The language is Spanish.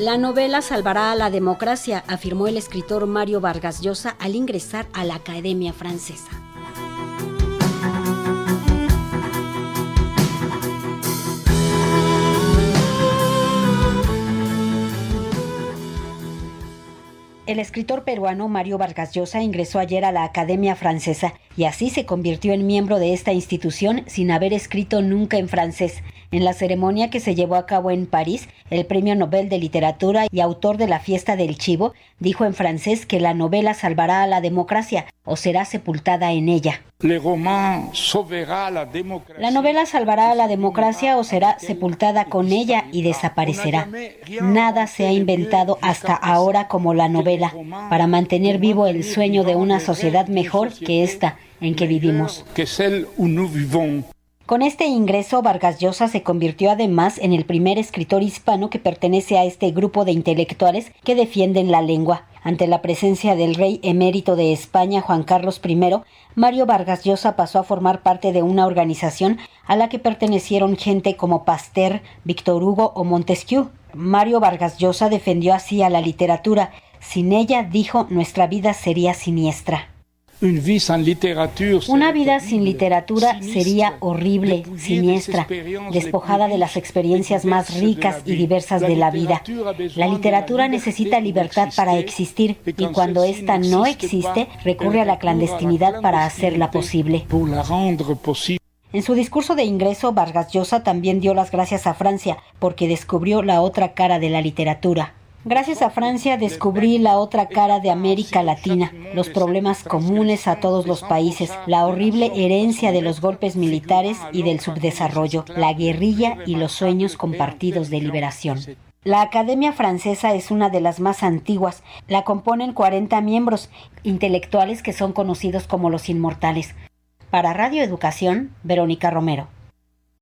La novela salvará a la democracia, afirmó el escritor Mario Vargas Llosa al ingresar a la Academia Francesa. El escritor peruano Mario Vargas Llosa ingresó ayer a la Academia Francesa y así se convirtió en miembro de esta institución sin haber escrito nunca en francés. En la ceremonia que se llevó a cabo en París, el Premio Nobel de Literatura y autor de La Fiesta del Chivo dijo en francés que la novela salvará a la democracia o será sepultada en ella. La novela salvará a la democracia o será sepultada con ella y desaparecerá. Nada se ha inventado hasta ahora como la novela para mantener vivo el sueño de una sociedad mejor que esta en que vivimos. Con este ingreso, Vargas Llosa se convirtió además en el primer escritor hispano que pertenece a este grupo de intelectuales que defienden la lengua. Ante la presencia del rey emérito de España, Juan Carlos I, Mario Vargas Llosa pasó a formar parte de una organización a la que pertenecieron gente como Pasteur, Víctor Hugo o Montesquieu. Mario Vargas Llosa defendió así a la literatura. Sin ella, dijo, nuestra vida sería siniestra. Una vida sin literatura sería horrible, siniestra, despojada de las experiencias más ricas y diversas de la vida. La literatura necesita libertad para existir y cuando ésta no existe, recurre a la clandestinidad para hacerla posible. En su discurso de ingreso, Vargas Llosa también dio las gracias a Francia porque descubrió la otra cara de la literatura. Gracias a Francia descubrí la otra cara de América Latina, los problemas comunes a todos los países, la horrible herencia de los golpes militares y del subdesarrollo, la guerrilla y los sueños compartidos de liberación. La Academia Francesa es una de las más antiguas. La componen 40 miembros intelectuales que son conocidos como los inmortales. Para Radio Educación, Verónica Romero.